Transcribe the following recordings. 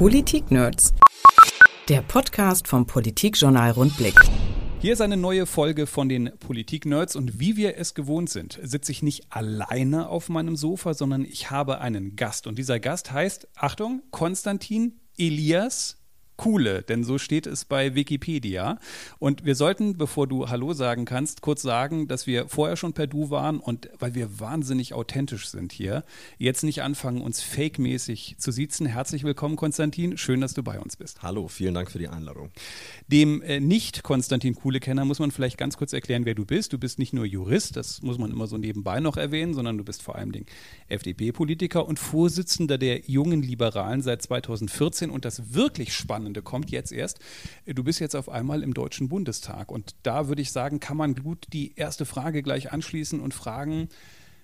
Politik-Nerds. Der Podcast vom Politikjournal Rundblick. Hier ist eine neue Folge von den Politik-Nerds und wie wir es gewohnt sind, sitze ich nicht alleine auf meinem Sofa, sondern ich habe einen Gast. Und dieser Gast heißt, Achtung, Konstantin Elias Kuhle, denn so steht es bei Wikipedia. Und wir sollten, bevor du Hallo sagen kannst, kurz sagen, dass wir vorher schon per Du waren und weil wir wahnsinnig authentisch sind hier, jetzt nicht anfangen, uns fake-mäßig zu siezen. Herzlich willkommen, Konstantin. Schön, dass du bei uns bist. Hallo, vielen Dank für die Einladung. Dem äh, Nicht-Konstantin Kuhle-Kenner muss man vielleicht ganz kurz erklären, wer du bist. Du bist nicht nur Jurist, das muss man immer so nebenbei noch erwähnen, sondern du bist vor allem FDP-Politiker und Vorsitzender der Jungen Liberalen seit 2014. Und das wirklich Spannende Spannende kommt jetzt erst. Du bist jetzt auf einmal im Deutschen Bundestag. Und da würde ich sagen, kann man gut die erste Frage gleich anschließen und fragen,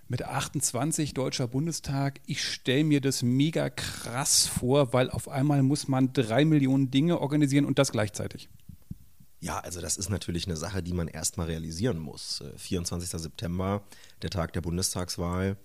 mit 28 Deutscher Bundestag, ich stelle mir das mega krass vor, weil auf einmal muss man drei Millionen Dinge organisieren und das gleichzeitig. Ja, also das ist natürlich eine Sache, die man erstmal realisieren muss. 24. Äh, September, der Tag der Bundestagswahl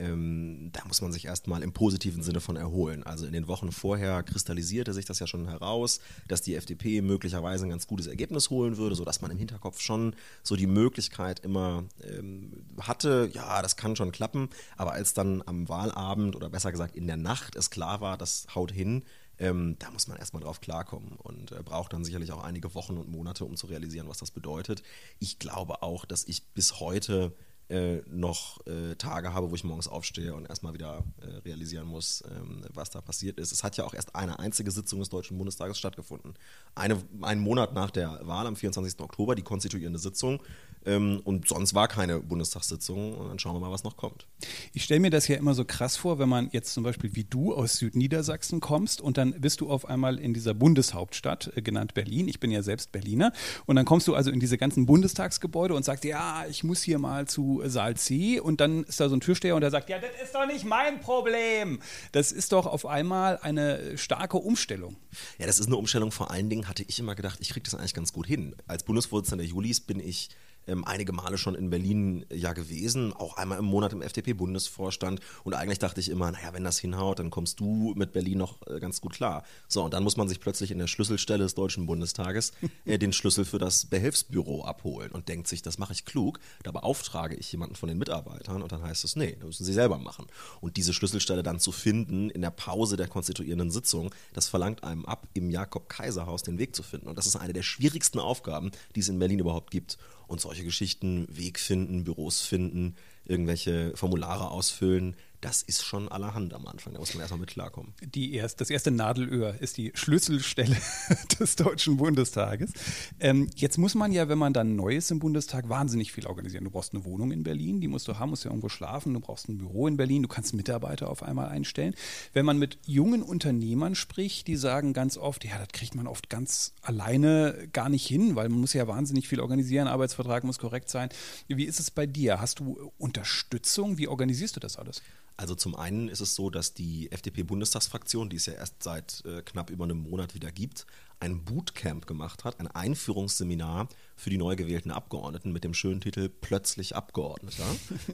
ähm, da muss man sich erstmal im positiven Sinne von erholen. Also in den Wochen vorher kristallisierte sich das ja schon heraus, dass die FDP möglicherweise ein ganz gutes Ergebnis holen würde, sodass man im Hinterkopf schon so die Möglichkeit immer ähm, hatte, ja, das kann schon klappen. Aber als dann am Wahlabend oder besser gesagt in der Nacht es klar war, das haut hin, ähm, da muss man erstmal drauf klarkommen und äh, braucht dann sicherlich auch einige Wochen und Monate, um zu realisieren, was das bedeutet. Ich glaube auch, dass ich bis heute äh, noch äh, Tage habe, wo ich morgens aufstehe und erstmal wieder äh, realisieren muss, ähm, was da passiert ist. Es hat ja auch erst eine einzige Sitzung des Deutschen Bundestages stattgefunden. Eine, einen Monat nach der Wahl am 24. Oktober, die konstituierende Sitzung. Ähm, und sonst war keine Bundestagssitzung. Und dann schauen wir mal, was noch kommt. Ich stelle mir das ja immer so krass vor, wenn man jetzt zum Beispiel wie du aus Südniedersachsen kommst und dann bist du auf einmal in dieser Bundeshauptstadt, äh, genannt Berlin. Ich bin ja selbst Berliner. Und dann kommst du also in diese ganzen Bundestagsgebäude und sagst, ja, ich muss hier mal zu Saal C. Und dann ist da so ein Türsteher und der sagt, ja, das ist doch nicht mein Problem. Das ist doch auf einmal eine starke Umstellung. Ja, das ist eine Umstellung. Vor allen Dingen hatte ich immer gedacht, ich kriege das eigentlich ganz gut hin. Als Bundesvorsitzender der Julis bin ich ähm, einige Male schon in Berlin äh, ja gewesen, auch einmal im Monat im FDP-Bundesvorstand. Und eigentlich dachte ich immer, naja, wenn das hinhaut, dann kommst du mit Berlin noch äh, ganz gut klar. So, und dann muss man sich plötzlich in der Schlüsselstelle des Deutschen Bundestages äh, den Schlüssel für das Behelfsbüro abholen und denkt sich, das mache ich klug. Da beauftrage ich jemanden von den Mitarbeitern und dann heißt es, nee, das müssen sie selber machen. Und diese Schlüsselstelle dann zu finden in der Pause der konstituierenden Sitzung, das verlangt einem ab, im Jakob-Kaiser-Haus den Weg zu finden. Und das ist eine der schwierigsten Aufgaben, die es in Berlin überhaupt gibt. Und solche Geschichten, Weg finden, Büros finden, irgendwelche Formulare ausfüllen, das ist schon allerhand am Anfang. Da muss man erstmal mit klarkommen. Die erst, das erste Nadelöhr ist die Schlüsselstelle des Deutschen Bundestages. Ähm, jetzt muss man ja, wenn man dann neu ist im Bundestag, wahnsinnig viel organisieren. Du brauchst eine Wohnung in Berlin, die musst du haben, musst ja irgendwo schlafen. Du brauchst ein Büro in Berlin, du kannst Mitarbeiter auf einmal einstellen. Wenn man mit jungen Unternehmern spricht, die sagen ganz oft, ja, das kriegt man oft ganz alleine gar nicht hin, weil man muss ja wahnsinnig viel organisieren, Arbeitsvertrag muss korrekt sein. Wie ist es bei dir? Hast du Unterstützung? Wie organisierst du das alles? Also zum einen ist es so, dass die FDP-Bundestagsfraktion, die es ja erst seit äh, knapp über einem Monat wieder gibt, ein Bootcamp gemacht hat, ein Einführungsseminar für die neu gewählten Abgeordneten mit dem schönen Titel Plötzlich Abgeordneter.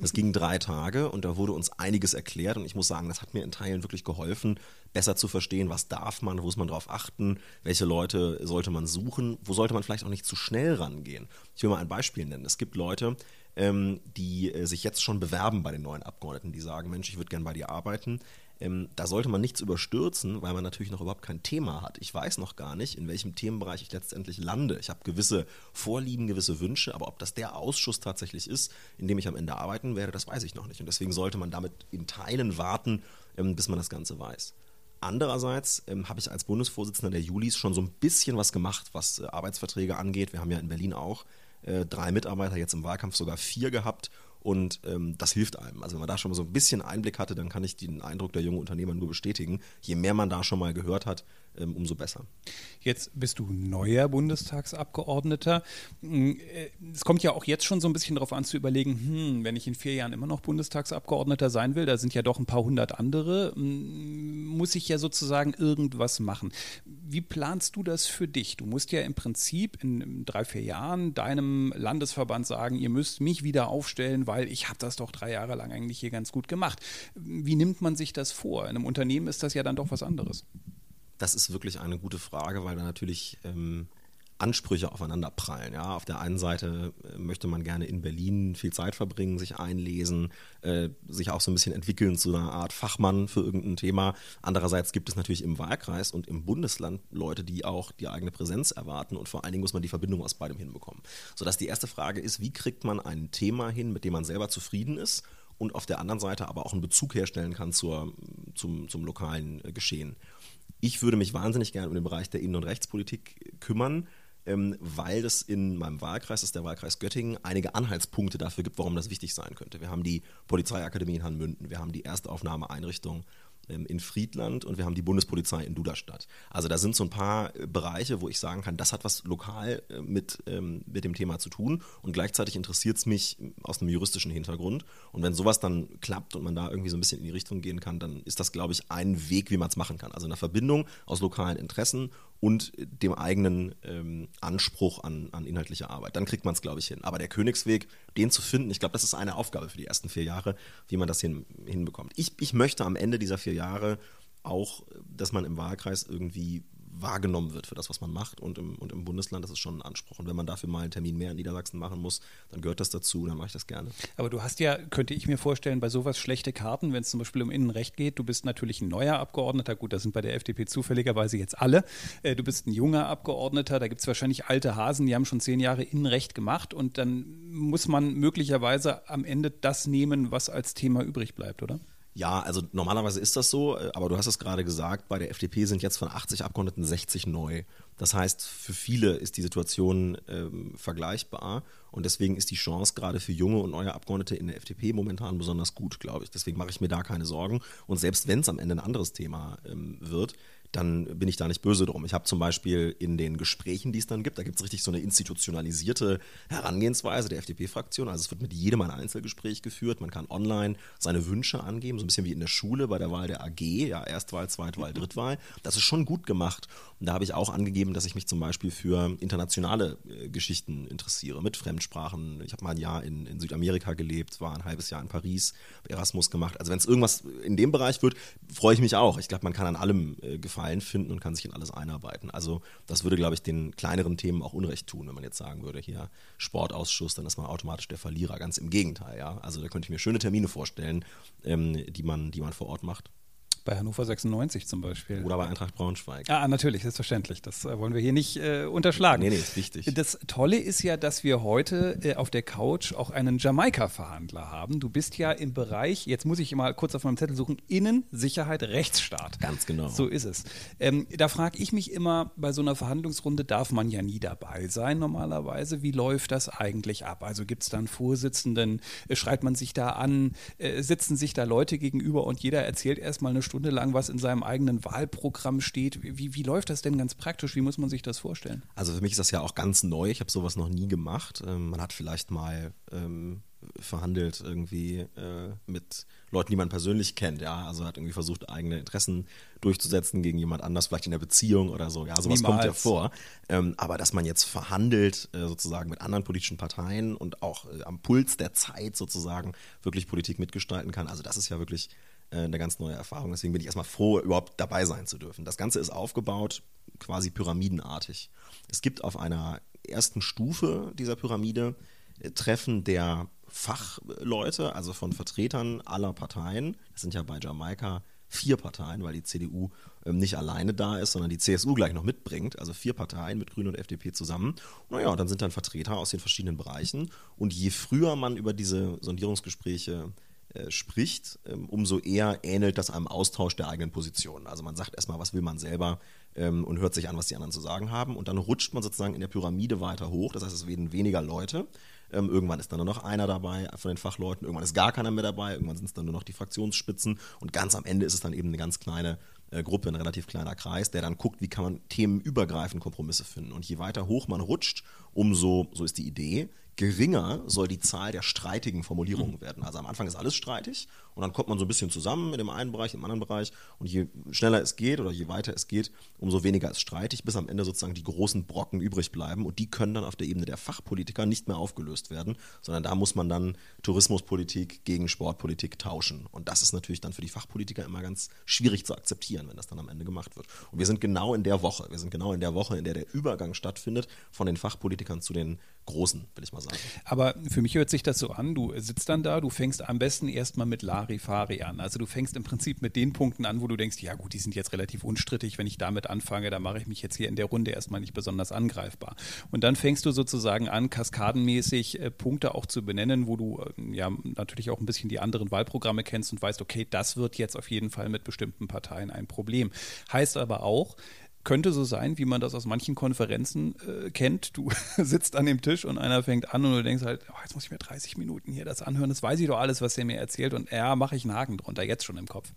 Das ging drei Tage und da wurde uns einiges erklärt und ich muss sagen, das hat mir in Teilen wirklich geholfen, besser zu verstehen, was darf man, wo muss man drauf achten, welche Leute sollte man suchen, wo sollte man vielleicht auch nicht zu schnell rangehen. Ich will mal ein Beispiel nennen. Es gibt Leute, ähm, die äh, sich jetzt schon bewerben bei den neuen Abgeordneten, die sagen, Mensch, ich würde gerne bei dir arbeiten. Ähm, da sollte man nichts überstürzen, weil man natürlich noch überhaupt kein Thema hat. Ich weiß noch gar nicht, in welchem Themenbereich ich letztendlich lande. Ich habe gewisse Vorlieben, gewisse Wünsche, aber ob das der Ausschuss tatsächlich ist, in dem ich am Ende arbeiten werde, das weiß ich noch nicht. Und deswegen sollte man damit in Teilen warten, ähm, bis man das Ganze weiß. Andererseits ähm, habe ich als Bundesvorsitzender der Julis schon so ein bisschen was gemacht, was äh, Arbeitsverträge angeht. Wir haben ja in Berlin auch äh, drei Mitarbeiter, jetzt im Wahlkampf sogar vier gehabt. Und ähm, das hilft einem. Also wenn man da schon mal so ein bisschen Einblick hatte, dann kann ich den Eindruck der jungen Unternehmer nur bestätigen. Je mehr man da schon mal gehört hat, umso besser. Jetzt bist du neuer Bundestagsabgeordneter. Hm, äh, es kommt ja auch jetzt schon so ein bisschen darauf an zu überlegen, hm, wenn ich in vier Jahren immer noch Bundestagsabgeordneter sein will, da sind ja doch ein paar hundert andere, hm, muss ich ja sozusagen irgendwas machen. Wie planst du das für dich? Du musst ja im Prinzip in drei, vier Jahren deinem Landesverband sagen, ihr müsst mich wieder aufstellen, weil ich habe das doch drei Jahre lang eigentlich hier ganz gut gemacht. Wie nimmt man sich das vor? In einem Unternehmen ist das ja dann doch was anderes. Das ist wirklich eine gute Frage, weil da natürlich ähm, Ansprüche aufeinander prallen. Ja, auf der einen Seite äh, möchte man gerne in Berlin viel Zeit verbringen, sich einlesen, äh, sich auch so ein bisschen entwickeln zu einer Art Fachmann für irgendein Thema. Andererseits gibt es natürlich im Wahlkreis und im Bundesland Leute, die auch die eigene Präsenz erwarten und vor allen Dingen muss man die Verbindung aus beidem hinbekommen. Sodass die erste Frage ist, wie kriegt man ein Thema hin, mit dem man selber zufrieden ist und auf der anderen Seite aber auch einen Bezug herstellen kann zur, zum, zum lokalen äh, Geschehen. Ich würde mich wahnsinnig gerne um den Bereich der Innen- und Rechtspolitik kümmern ähm, weil es in meinem Wahlkreis, das ist der Wahlkreis Göttingen, einige Anhaltspunkte dafür gibt, warum das wichtig sein könnte. Wir haben die Polizeiakademie in Hanmünden, wir haben die Erstaufnahmeeinrichtung in Friedland und wir haben die Bundespolizei in Duderstadt. Also da sind so ein paar äh, Bereiche, wo ich sagen kann, das hat was lokal äh, mit, ähm, mit dem Thema zu tun und gleichzeitig interessiert es mich aus einem juristischen Hintergrund. Und wenn sowas dann klappt und man da irgendwie so ein bisschen in die Richtung gehen kann, dann ist das, glaube ich, ein Weg, wie man es machen kann. Also eine Verbindung aus lokalen Interessen und dem eigenen ähm, Anspruch an, an inhaltliche Arbeit. Dann kriegt man es, glaube ich, hin. Aber der Königsweg, den zu finden, ich glaube, das ist eine Aufgabe für die ersten vier Jahre, wie man das hin, hinbekommt. Ich, ich möchte am Ende dieser vier Jahre auch, dass man im Wahlkreis irgendwie wahrgenommen wird für das, was man macht. Und im, und im Bundesland das ist schon ein Anspruch. Und wenn man dafür mal einen Termin mehr in Niedersachsen machen muss, dann gehört das dazu, dann mache ich das gerne. Aber du hast ja, könnte ich mir vorstellen, bei sowas schlechte Karten, wenn es zum Beispiel um Innenrecht geht. Du bist natürlich ein neuer Abgeordneter, gut, das sind bei der FDP zufälligerweise jetzt alle. Äh, du bist ein junger Abgeordneter, da gibt es wahrscheinlich alte Hasen, die haben schon zehn Jahre Innenrecht gemacht und dann muss man möglicherweise am Ende das nehmen, was als Thema übrig bleibt, oder? Ja, also normalerweise ist das so, äh, aber du hast es gerade gesagt, bei der FDP sind jetzt von 80 Abgeordneten 60 neu. Das heißt, für viele ist die Situation ähm, vergleichbar und deswegen ist die Chance gerade für junge und neue Abgeordnete in der FDP momentan besonders gut, glaube ich. Deswegen mache ich mir da keine Sorgen. Und selbst wenn es am Ende ein anderes Thema ähm, wird, dann bin ich da nicht böse drum. Ich habe zum Beispiel in den Gesprächen, die es dann gibt, da gibt es richtig so eine institutionalisierte Herangehensweise der FDP-Fraktion. Also es wird mit jedem ein Einzelgespräch geführt. Man kann online seine Wünsche angeben, so ein bisschen wie in der Schule bei der Wahl der AG, ja, Erstwahl, Zweitwahl, Drittwahl. Das ist schon gut gemacht. Und da habe ich auch angegeben, dass ich mich zum Beispiel für internationale äh, Geschichten interessiere, mit Fremdsprachen. Ich habe mal ein Jahr in, in Südamerika gelebt, war ein halbes Jahr in Paris, Erasmus gemacht. Also wenn es irgendwas in dem Bereich wird, freue ich mich auch. Ich glaube, man kann an allem äh, Gefallen finden und kann sich in alles einarbeiten. Also das würde, glaube ich, den kleineren Themen auch Unrecht tun, wenn man jetzt sagen würde, hier Sportausschuss, dann ist man automatisch der Verlierer. Ganz im Gegenteil, ja. Also da könnte ich mir schöne Termine vorstellen, ähm, die, man, die man vor Ort macht. Bei Hannover 96 zum Beispiel. Oder bei Eintracht Braunschweig. Ah, natürlich, selbstverständlich. Das äh, wollen wir hier nicht äh, unterschlagen. Nee, nee, ist wichtig. Das Tolle ist ja, dass wir heute äh, auf der Couch auch einen Jamaika-Verhandler haben. Du bist ja im Bereich, jetzt muss ich mal kurz auf meinem Zettel suchen, Innen, Sicherheit, Rechtsstaat. Ganz genau. So ist es. Ähm, da frage ich mich immer, bei so einer Verhandlungsrunde darf man ja nie dabei sein normalerweise. Wie läuft das eigentlich ab? Also gibt es da einen Vorsitzenden, äh, schreibt man sich da an, äh, sitzen sich da Leute gegenüber und jeder erzählt erstmal eine Stunde Stunde lang, was in seinem eigenen Wahlprogramm steht. Wie, wie läuft das denn ganz praktisch? Wie muss man sich das vorstellen? Also für mich ist das ja auch ganz neu. Ich habe sowas noch nie gemacht. Ähm, man hat vielleicht mal ähm, verhandelt irgendwie äh, mit Leuten, die man persönlich kennt, ja, also hat irgendwie versucht, eigene Interessen durchzusetzen gegen jemand anders, vielleicht in der Beziehung oder so, ja, sowas Niemals. kommt ja vor. Ähm, aber dass man jetzt verhandelt, äh, sozusagen mit anderen politischen Parteien und auch äh, am Puls der Zeit sozusagen wirklich Politik mitgestalten kann, also das ist ja wirklich eine ganz neue Erfahrung. Deswegen bin ich erstmal froh, überhaupt dabei sein zu dürfen. Das Ganze ist aufgebaut quasi pyramidenartig. Es gibt auf einer ersten Stufe dieser Pyramide äh, Treffen der Fachleute, also von Vertretern aller Parteien. Das sind ja bei Jamaika vier Parteien, weil die CDU ähm, nicht alleine da ist, sondern die CSU gleich noch mitbringt. Also vier Parteien mit Grünen und FDP zusammen. Naja, dann sind dann Vertreter aus den verschiedenen Bereichen. Und je früher man über diese Sondierungsgespräche äh, spricht, ähm, umso eher ähnelt das einem Austausch der eigenen Positionen. Also man sagt erstmal, was will man selber ähm, und hört sich an, was die anderen zu sagen haben. Und dann rutscht man sozusagen in der Pyramide weiter hoch. Das heißt, es werden weniger Leute. Ähm, irgendwann ist dann nur noch einer dabei von den Fachleuten, irgendwann ist gar keiner mehr dabei, irgendwann sind es dann nur noch die Fraktionsspitzen und ganz am Ende ist es dann eben eine ganz kleine äh, Gruppe, ein relativ kleiner Kreis, der dann guckt, wie kann man themenübergreifend Kompromisse finden. Und je weiter hoch man rutscht, umso, so ist die Idee, geringer soll die Zahl der streitigen Formulierungen werden. Also am Anfang ist alles streitig und dann kommt man so ein bisschen zusammen in dem einen Bereich, im anderen Bereich und je schneller es geht oder je weiter es geht, umso weniger ist streitig, bis am Ende sozusagen die großen Brocken übrig bleiben und die können dann auf der Ebene der Fachpolitiker nicht mehr aufgelöst werden, sondern da muss man dann Tourismuspolitik gegen Sportpolitik tauschen und das ist natürlich dann für die Fachpolitiker immer ganz schwierig zu akzeptieren, wenn das dann am Ende gemacht wird. Und wir sind genau in der Woche, wir sind genau in der Woche, in der der Übergang stattfindet von den Fachpolitikern zu den Großen, will ich mal sagen. Aber für mich hört sich das so an, du sitzt dann da, du fängst am besten erstmal mit Larifari an. Also du fängst im Prinzip mit den Punkten an, wo du denkst, ja gut, die sind jetzt relativ unstrittig, wenn ich damit anfange, dann mache ich mich jetzt hier in der Runde erstmal nicht besonders angreifbar. Und dann fängst du sozusagen an, kaskadenmäßig äh, Punkte auch zu benennen, wo du äh, ja natürlich auch ein bisschen die anderen Wahlprogramme kennst und weißt, okay, das wird jetzt auf jeden Fall mit bestimmten Parteien ein Problem. Heißt aber auch, könnte so sein, wie man das aus manchen Konferenzen äh, kennt. Du sitzt an dem Tisch und einer fängt an und du denkst halt, oh, jetzt muss ich mir 30 Minuten hier das anhören. Das weiß ich doch alles, was der mir erzählt und ja, mache ich einen Haken drunter, jetzt schon im Kopf.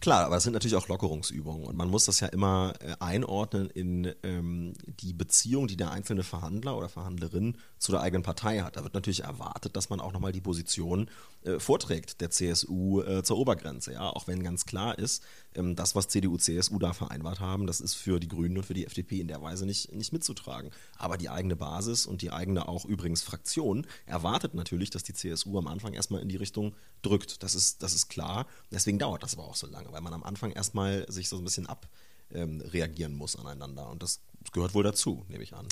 Klar, aber es sind natürlich auch Lockerungsübungen und man muss das ja immer äh, einordnen in ähm, die Beziehung, die der einzelne Verhandler oder Verhandlerin zu der eigenen Partei hat. Da wird natürlich erwartet, dass man auch nochmal die Position äh, vorträgt der CSU äh, zur Obergrenze. Ja, auch wenn ganz klar ist, ähm, das, was CDU, CSU da vereinbart haben, das ist für die Grünen und für die FDP in der Weise nicht, nicht mitzutragen. Aber die eigene Basis und die eigene auch übrigens Fraktion erwartet natürlich, dass die CSU am Anfang erstmal in die Richtung drückt. Das ist, das ist klar. Deswegen dauert das aber auch so lange, weil man am Anfang erstmal sich so ein bisschen abreagieren ähm, muss aneinander. Und das gehört wohl dazu, nehme ich an.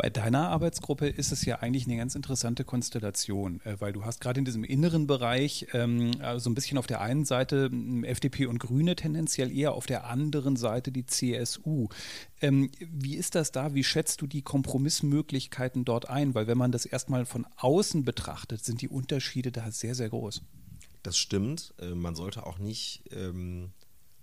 Bei deiner Arbeitsgruppe ist es ja eigentlich eine ganz interessante Konstellation, äh, weil du hast gerade in diesem inneren Bereich ähm, so also ein bisschen auf der einen Seite hm, FDP und Grüne tendenziell eher, auf der anderen Seite die CSU. Ähm, wie ist das da? Wie schätzt du die Kompromissmöglichkeiten dort ein? Weil wenn man das erstmal von außen betrachtet, sind die Unterschiede da sehr, sehr groß. Das stimmt. Äh, man sollte auch nicht ähm,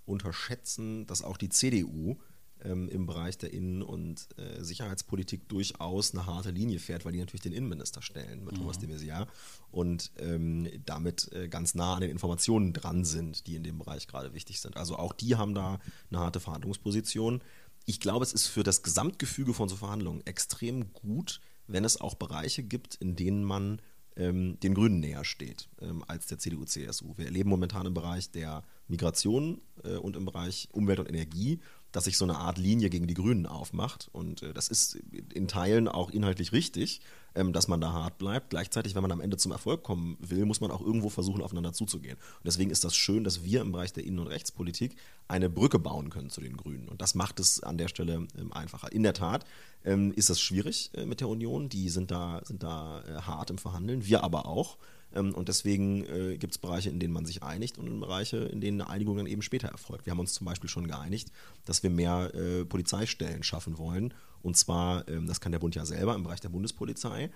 unterschätzen, dass auch die CDU ähm, im Bereich der Innen- und äh, Sicherheitspolitik durchaus eine harte Linie fährt, weil die natürlich den Innenminister stellen mit mhm. Thomas de Maizière und ähm, damit äh, ganz nah an den Informationen dran sind, die in dem Bereich gerade wichtig sind. Also auch die haben da eine harte Verhandlungsposition. Ich glaube, es ist für das Gesamtgefüge von so Verhandlungen extrem gut, wenn es auch Bereiche gibt, in denen man ähm, den Grünen näher steht ähm, als der CDU-CSU. Wir erleben momentan im Bereich der Migration äh, und im Bereich Umwelt und Energie dass sich so eine Art Linie gegen die Grünen aufmacht. Und äh, das ist in Teilen auch inhaltlich richtig, ähm, dass man da hart bleibt. Gleichzeitig, wenn man am Ende zum Erfolg kommen will, muss man auch irgendwo versuchen, aufeinander zuzugehen. Und deswegen ist das schön, dass wir im Bereich der Innen- und Rechtspolitik eine Brücke bauen können zu den Grünen. Und das macht es an der Stelle ähm, einfacher. In der Tat ähm, ist das schwierig äh, mit der Union. Die sind da, sind da äh, hart im Verhandeln, wir aber auch. Ähm, und deswegen äh, gibt es Bereiche, in denen man sich einigt und Bereiche, in denen eine Einigung dann eben später erfolgt. Wir haben uns zum Beispiel schon geeinigt, dass wir mehr äh, Polizeistellen schaffen wollen. Und zwar, ähm, das kann der Bund ja selber im Bereich der Bundespolizei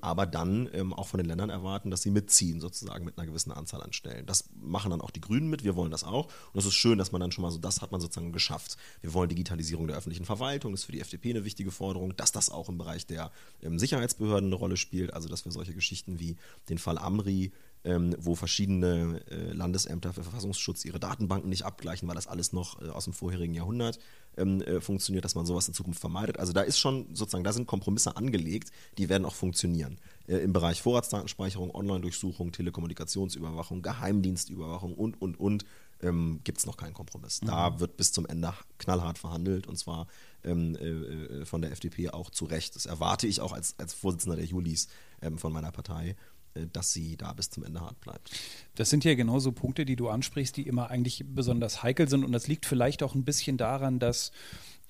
aber dann ähm, auch von den Ländern erwarten, dass sie mitziehen, sozusagen mit einer gewissen Anzahl an Stellen. Das machen dann auch die Grünen mit, wir wollen das auch. Und es ist schön, dass man dann schon mal so, das hat man sozusagen geschafft. Wir wollen Digitalisierung der öffentlichen Verwaltung, das ist für die FDP eine wichtige Forderung, dass das auch im Bereich der ähm, Sicherheitsbehörden eine Rolle spielt, also dass wir solche Geschichten wie den Fall Amri ähm, wo verschiedene äh, Landesämter für Verfassungsschutz ihre Datenbanken nicht abgleichen, weil das alles noch äh, aus dem vorherigen Jahrhundert ähm, äh, funktioniert, dass man sowas in Zukunft vermeidet. Also da ist schon sozusagen, da sind Kompromisse angelegt, die werden auch funktionieren. Äh, Im Bereich Vorratsdatenspeicherung, Online-Durchsuchung, Telekommunikationsüberwachung, Geheimdienstüberwachung und, und, und ähm, gibt es noch keinen Kompromiss. Mhm. Da wird bis zum Ende knallhart verhandelt und zwar ähm, äh, äh, von der FDP auch zu Recht. Das erwarte ich auch als, als Vorsitzender der Julis ähm, von meiner Partei. Äh, dass sie da bis zum Ende hart bleibt. Das sind ja genauso Punkte, die du ansprichst, die immer eigentlich besonders heikel sind. Und das liegt vielleicht auch ein bisschen daran, dass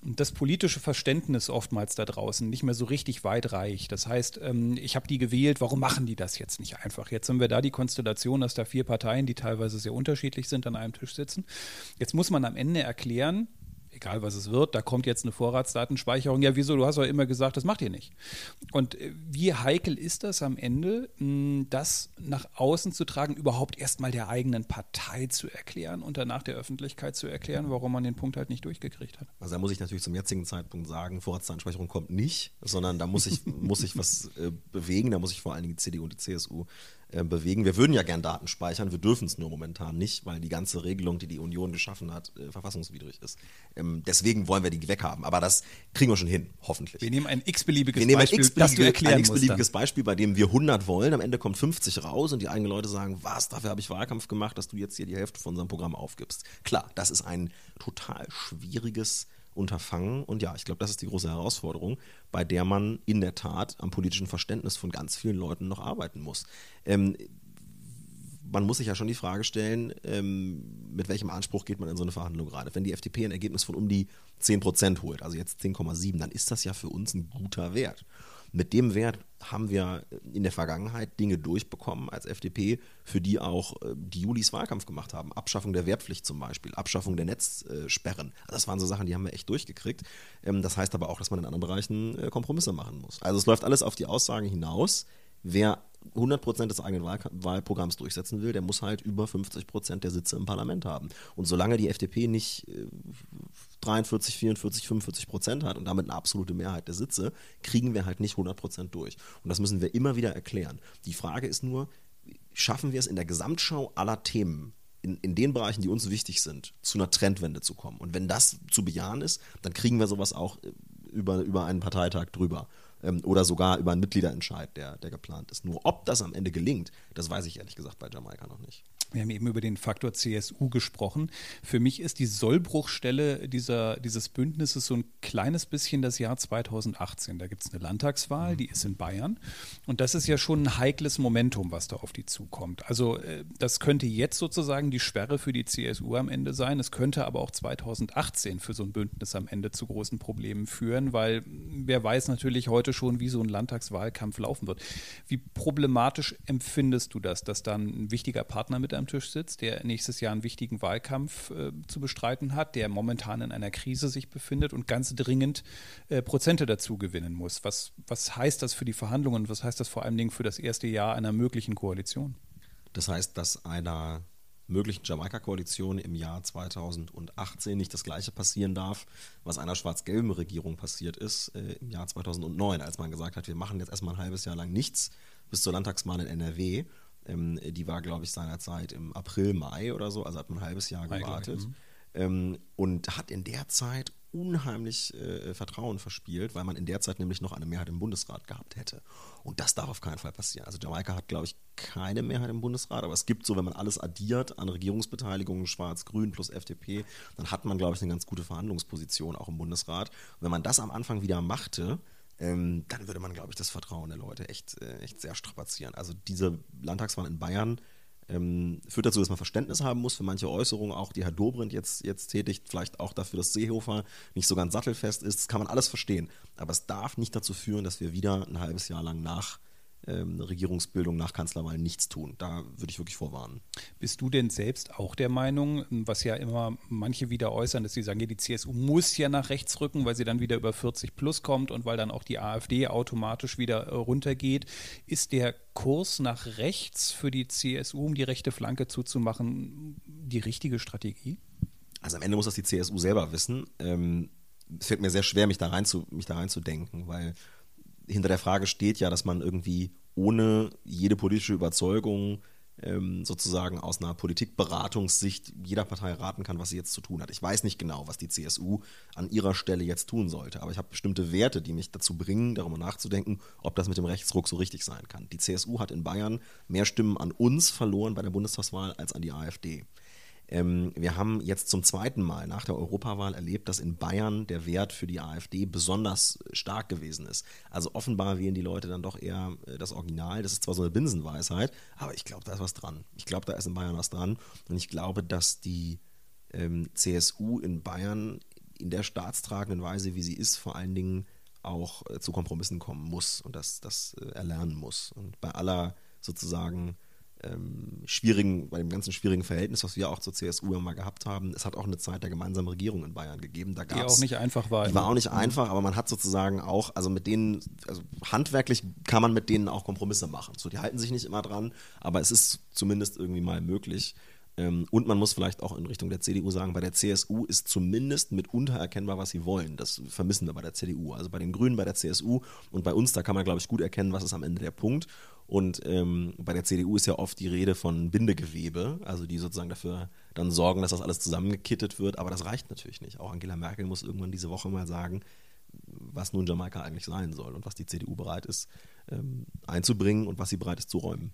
das politische Verständnis oftmals da draußen nicht mehr so richtig weit reicht. Das heißt, ähm, ich habe die gewählt, warum machen die das jetzt nicht einfach? Jetzt haben wir da die Konstellation, dass da vier Parteien, die teilweise sehr unterschiedlich sind, an einem Tisch sitzen. Jetzt muss man am Ende erklären, egal was es wird, da kommt jetzt eine Vorratsdatenspeicherung. Ja, wieso? Du hast doch immer gesagt, das macht ihr nicht. Und äh, wie heikel ist das am Ende, das nach außen zu tragen, überhaupt erstmal der eigenen Partei zu erklären und danach der Öffentlichkeit zu erklären, warum man den Punkt halt nicht durchgekriegt hat? Also da muss ich natürlich zum jetzigen Zeitpunkt sagen, Vorratsdatenspeicherung kommt nicht, sondern da muss ich, muss ich was äh, bewegen, da muss ich vor allen Dingen die CDU und die CSU äh, bewegen. Wir würden ja gern Daten speichern, wir dürfen es nur momentan nicht, weil die ganze Regelung, die die Union geschaffen hat, äh, verfassungswidrig ist. Ähm, deswegen wollen wir die weghaben. Aber das kriegen wir schon hin, hoffentlich. Wir nehmen ein x-beliebiges Beispiel, ein das du erklären ein x-beliebiges Beispiel, bei dem wir 100 wollen, am Ende kommt 50 raus und die eigenen Leute sagen, was, dafür habe ich Wahlkampf gemacht, dass du jetzt hier die Hälfte von unserem Programm aufgibst. Klar, das ist ein total schwieriges Unterfangen. Und ja, ich glaube, das ist die große Herausforderung, bei der man in der Tat am politischen Verständnis von ganz vielen Leuten noch arbeiten muss. Ähm, man muss sich ja schon die Frage stellen, ähm, mit welchem Anspruch geht man in so eine Verhandlung gerade. Wenn die FDP ein Ergebnis von um die 10 Prozent holt, also jetzt 10,7, dann ist das ja für uns ein guter Wert. Mit dem Wert haben wir in der Vergangenheit Dinge durchbekommen als FDP, für die auch äh, die Julis Wahlkampf gemacht haben. Abschaffung der Wehrpflicht zum Beispiel, Abschaffung der Netzsperren. Das waren so Sachen, die haben wir echt durchgekriegt. Ähm, das heißt aber auch, dass man in anderen Bereichen äh, Kompromisse machen muss. Also es läuft alles auf die Aussagen hinaus. Wer 100% des eigenen Wahl Wahlprogramms durchsetzen will, der muss halt über 50% der Sitze im Parlament haben. Und solange die FDP nicht 43, 44, 45 Prozent hat und damit eine absolute Mehrheit der Sitze, kriegen wir halt nicht 100 Prozent durch. Und das müssen wir immer wieder erklären. Die Frage ist nur, schaffen wir es in der Gesamtschau aller Themen, in, in den Bereichen, die uns wichtig sind, zu einer Trendwende zu kommen? Und wenn das zu bejahen ist, dann kriegen wir sowas auch äh, über, über einen Parteitag drüber ähm, oder sogar über einen Mitgliederentscheid, der, der geplant ist. Nur ob das am Ende gelingt, das weiß ich ehrlich gesagt bei Jamaika noch nicht. Wir haben eben über den Faktor CSU gesprochen. Für mich ist die Sollbruchstelle dieser, dieses Bündnisses so ein kleines bisschen das Jahr 2018. Da gibt es eine Landtagswahl, die ist in Bayern. Und das ist ja schon ein heikles Momentum, was da auf die zukommt. Also äh, das könnte jetzt sozusagen die Sperre für die CSU am Ende sein. Es könnte aber auch 2018 für so ein Bündnis am Ende zu großen Problemen führen, weil wer weiß natürlich heute schon, wie so ein Landtagswahlkampf laufen wird. Wie problematisch empfindest du das, dass dann ein wichtiger Partner mit am Tisch sitzt, der nächstes Jahr einen wichtigen Wahlkampf äh, zu bestreiten hat, der momentan in einer Krise sich befindet und ganz dringend äh, Prozente dazu gewinnen muss. Was, was heißt das für die Verhandlungen? Was heißt das vor allen Dingen für das erste Jahr einer möglichen Koalition? Das heißt, dass einer möglichen Jamaika-Koalition im Jahr 2018 nicht das Gleiche passieren darf, was einer schwarz-gelben Regierung passiert ist äh, im Jahr 2009, als man gesagt hat, wir machen jetzt erstmal ein halbes Jahr lang nichts bis zur Landtagswahl in NRW ähm, die war, glaube ich, seinerzeit im April, Mai oder so, also hat man ein halbes Jahr gewartet. Mhm. Ähm, und hat in der Zeit unheimlich äh, Vertrauen verspielt, weil man in der Zeit nämlich noch eine Mehrheit im Bundesrat gehabt hätte. Und das darf auf keinen Fall passieren. Also Jamaika hat, glaube ich, keine Mehrheit im Bundesrat, aber es gibt so, wenn man alles addiert an Regierungsbeteiligungen, Schwarz-Grün plus FDP, dann hat man, glaube ich, eine ganz gute Verhandlungsposition auch im Bundesrat. Und wenn man das am Anfang wieder machte, ähm, dann würde man, glaube ich, das Vertrauen der Leute echt, äh, echt sehr strapazieren. Also diese Landtagswahl in Bayern ähm, führt dazu, dass man Verständnis haben muss für manche Äußerungen, auch die Herr Dobrindt jetzt, jetzt tätigt, vielleicht auch dafür, dass Seehofer nicht so ganz sattelfest ist. Das kann man alles verstehen. Aber es darf nicht dazu führen, dass wir wieder ein halbes Jahr lang nach ähm, Regierungsbildung nach Kanzlerwahl nichts tun. Da würde ich wirklich vorwarnen. Bist du denn selbst auch der Meinung, was ja immer manche wieder äußern, dass sie sagen, ja, die CSU muss ja nach rechts rücken, weil sie dann wieder über 40 plus kommt und weil dann auch die AfD automatisch wieder äh, runtergeht. Ist der Kurs nach rechts für die CSU, um die rechte Flanke zuzumachen, die richtige Strategie? Also am Ende muss das die CSU selber wissen. Ähm, es fällt mir sehr schwer, mich da rein zu, mich da reinzudenken, weil hinter der Frage steht ja, dass man irgendwie ohne jede politische Überzeugung ähm, sozusagen aus einer Politikberatungssicht jeder Partei raten kann, was sie jetzt zu tun hat. Ich weiß nicht genau, was die CSU an ihrer Stelle jetzt tun sollte, aber ich habe bestimmte Werte, die mich dazu bringen, darüber nachzudenken, ob das mit dem Rechtsruck so richtig sein kann. Die CSU hat in Bayern mehr Stimmen an uns verloren bei der Bundestagswahl als an die AfD. Ähm, wir haben jetzt zum zweiten Mal nach der Europawahl erlebt, dass in Bayern der Wert für die AfD besonders stark gewesen ist. Also offenbar wählen die Leute dann doch eher äh, das Original. Das ist zwar so eine Binsenweisheit, aber ich glaube, da ist was dran. Ich glaube, da ist in Bayern was dran. Und ich glaube, dass die ähm, CSU in Bayern in der staatstragenden Weise, wie sie ist, vor allen Dingen auch äh, zu Kompromissen kommen muss und das, das äh, erlernen muss. Und bei aller sozusagen ähm, schwierigen, bei dem ganzen schwierigen Verhältnis, was wir auch zur CSU immer gehabt haben, es hat auch eine Zeit der gemeinsamen Regierung in Bayern gegeben. Da die auch nicht einfach war. Die war auch nicht einfach, aber man hat sozusagen auch, also mit denen, also handwerklich kann man mit denen auch Kompromisse machen. So, die halten sich nicht immer dran, aber es ist zumindest irgendwie mal möglich. Ähm, und man muss vielleicht auch in Richtung der CDU sagen, bei der CSU ist zumindest mitunter erkennbar, was sie wollen. Das vermissen wir bei der CDU. Also bei den Grünen, bei der CSU und bei uns, da kann man, glaube ich, gut erkennen, was ist am Ende der Punkt. Und ähm, bei der CDU ist ja oft die Rede von Bindegewebe, also die sozusagen dafür dann sorgen, dass das alles zusammengekittet wird. Aber das reicht natürlich nicht. Auch Angela Merkel muss irgendwann diese Woche mal sagen, was nun Jamaika eigentlich sein soll und was die CDU bereit ist ähm, einzubringen und was sie bereit ist zu räumen.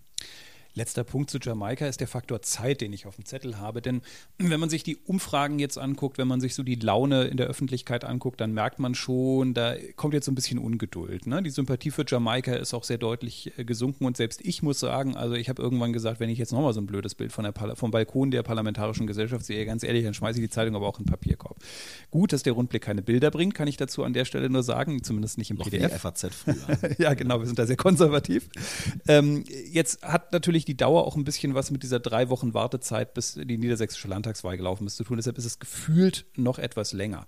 Letzter Punkt zu Jamaika ist der Faktor Zeit, den ich auf dem Zettel habe. Denn wenn man sich die Umfragen jetzt anguckt, wenn man sich so die Laune in der Öffentlichkeit anguckt, dann merkt man schon, da kommt jetzt so ein bisschen Ungeduld. Ne? Die Sympathie für Jamaika ist auch sehr deutlich äh, gesunken. Und selbst ich muss sagen, also ich habe irgendwann gesagt, wenn ich jetzt nochmal so ein blödes Bild von der vom Balkon der Parlamentarischen Gesellschaft sehe, ganz ehrlich, dann schmeiße ich die Zeitung aber auch in den Papierkorb. Gut, dass der Rundblick keine Bilder bringt, kann ich dazu an der Stelle nur sagen, zumindest nicht im Noch PDF. FAZ früher. ja, genau, wir sind da sehr konservativ. Ähm, jetzt hat natürlich natürlich die Dauer auch ein bisschen was mit dieser drei Wochen Wartezeit, bis die niedersächsische Landtagswahl gelaufen ist, zu tun. Deshalb ist es gefühlt noch etwas länger.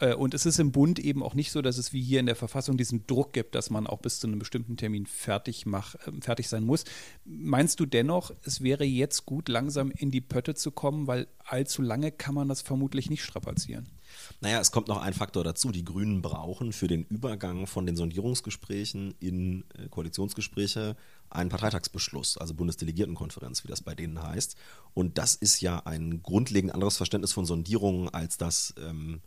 Äh, und es ist im Bund eben auch nicht so, dass es wie hier in der Verfassung diesen Druck gibt, dass man auch bis zu einem bestimmten Termin fertig, mach, äh, fertig sein muss. Meinst du dennoch, es wäre jetzt gut, langsam in die Pötte zu kommen, weil allzu lange kann man das vermutlich nicht strapazieren? Naja, es kommt noch ein Faktor dazu. Die Grünen brauchen für den Übergang von den Sondierungsgesprächen in äh, Koalitionsgespräche einen Parteitagsbeschluss, also Bundesdelegiertenkonferenz, wie das bei denen heißt. Und das ist ja ein grundlegend anderes Verständnis von Sondierungen, als das ähm,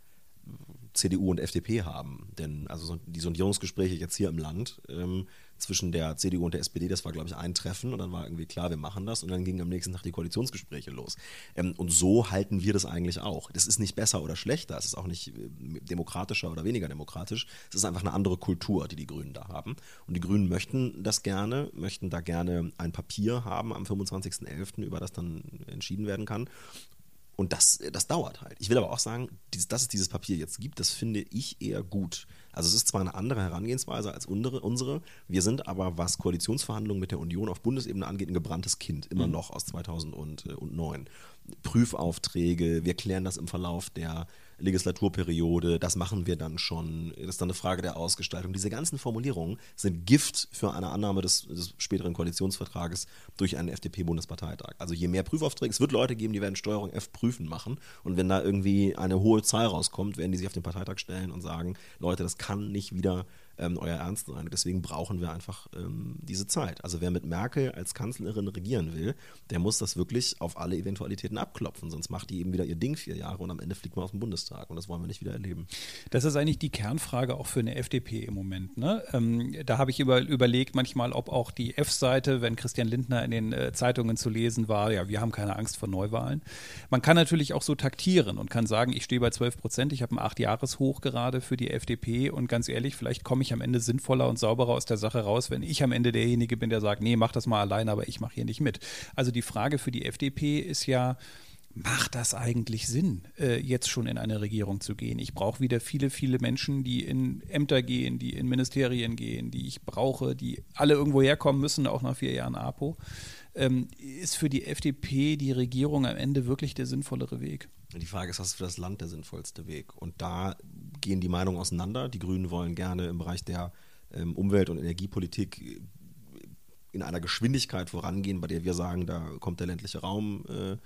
CDU und FDP haben. Denn also die Sondierungsgespräche jetzt hier im Land ähm, zwischen der CDU und der SPD, das war, glaube ich, ein Treffen und dann war irgendwie klar, wir machen das und dann gingen am nächsten Tag die Koalitionsgespräche los. Ähm, und so halten wir das eigentlich auch. Das ist nicht besser oder schlechter, es ist auch nicht äh, demokratischer oder weniger demokratisch, es ist einfach eine andere Kultur, die die Grünen da haben. Und die Grünen möchten das gerne, möchten da gerne ein Papier haben am 25.11., über das dann entschieden werden kann. Und das, das dauert halt. Ich will aber auch sagen, dass es dieses Papier jetzt gibt, das finde ich eher gut. Also es ist zwar eine andere Herangehensweise als unsere, wir sind aber, was Koalitionsverhandlungen mit der Union auf Bundesebene angeht, ein gebranntes Kind, immer mhm. noch aus 2009. Prüfaufträge, wir klären das im Verlauf der Legislaturperiode, das machen wir dann schon, das ist dann eine Frage der Ausgestaltung. Diese ganzen Formulierungen sind Gift für eine Annahme des, des späteren Koalitionsvertrages durch einen FDP-Bundesparteitag. Also je mehr Prüfaufträge, es wird Leute geben, die werden Steuerung F prüfen machen und wenn da irgendwie eine hohe Zahl rauskommt, werden die sich auf den Parteitag stellen und sagen, Leute, das kann nicht wieder ähm, euer Ernst sein. deswegen brauchen wir einfach ähm, diese Zeit. Also wer mit Merkel als Kanzlerin regieren will, der muss das wirklich auf alle Eventualitäten abklopfen, sonst macht die eben wieder ihr Ding vier Jahre und am Ende fliegt man aus dem Bundestag und das wollen wir nicht wieder erleben. Das ist eigentlich die Kernfrage auch für eine FDP im Moment. Ne? Ähm, da habe ich über, überlegt manchmal, ob auch die F-Seite, wenn Christian Lindner in den äh, Zeitungen zu lesen war, ja, wir haben keine Angst vor Neuwahlen. Man kann natürlich auch so taktieren und kann sagen, ich stehe bei 12 Prozent, ich habe ein Acht-Jahres-Hoch gerade für die FDP und ganz ehrlich, vielleicht komme ich ich am Ende sinnvoller und sauberer aus der Sache raus, wenn ich am Ende derjenige bin, der sagt, nee, mach das mal alleine, aber ich mache hier nicht mit. Also die Frage für die FDP ist ja, macht das eigentlich Sinn, äh, jetzt schon in eine Regierung zu gehen? Ich brauche wieder viele, viele Menschen, die in Ämter gehen, die in Ministerien gehen, die ich brauche, die alle irgendwo herkommen müssen, auch nach vier Jahren APO. Ähm, ist für die FDP die Regierung am Ende wirklich der sinnvollere Weg? Die Frage ist, was ist für das Land der sinnvollste Weg? Und da gehen die Meinungen auseinander. Die Grünen wollen gerne im Bereich der ähm, Umwelt- und Energiepolitik in einer Geschwindigkeit vorangehen, bei der wir sagen, da kommt der ländliche Raum äh, äh,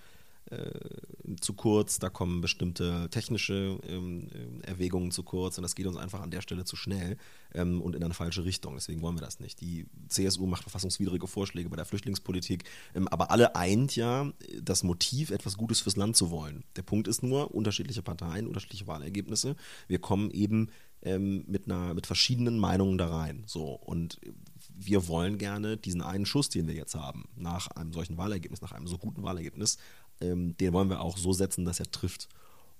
zu kurz, da kommen bestimmte technische ähm, äh, Erwägungen zu kurz und das geht uns einfach an der Stelle zu schnell ähm, und in eine falsche Richtung. Deswegen wollen wir das nicht. Die CSU macht verfassungswidrige Vorschläge bei der Flüchtlingspolitik, ähm, aber alle eint ja das Motiv, etwas Gutes fürs Land zu wollen. Der Punkt ist nur, unterschiedliche Parteien, unterschiedliche Wahlergebnisse. Wir kommen eben ähm, mit, einer, mit verschiedenen Meinungen da rein. So, und wir wollen gerne diesen einen Schuss, den wir jetzt haben, nach einem solchen Wahlergebnis, nach einem so guten Wahlergebnis, ähm, den wollen wir auch so setzen, dass er trifft.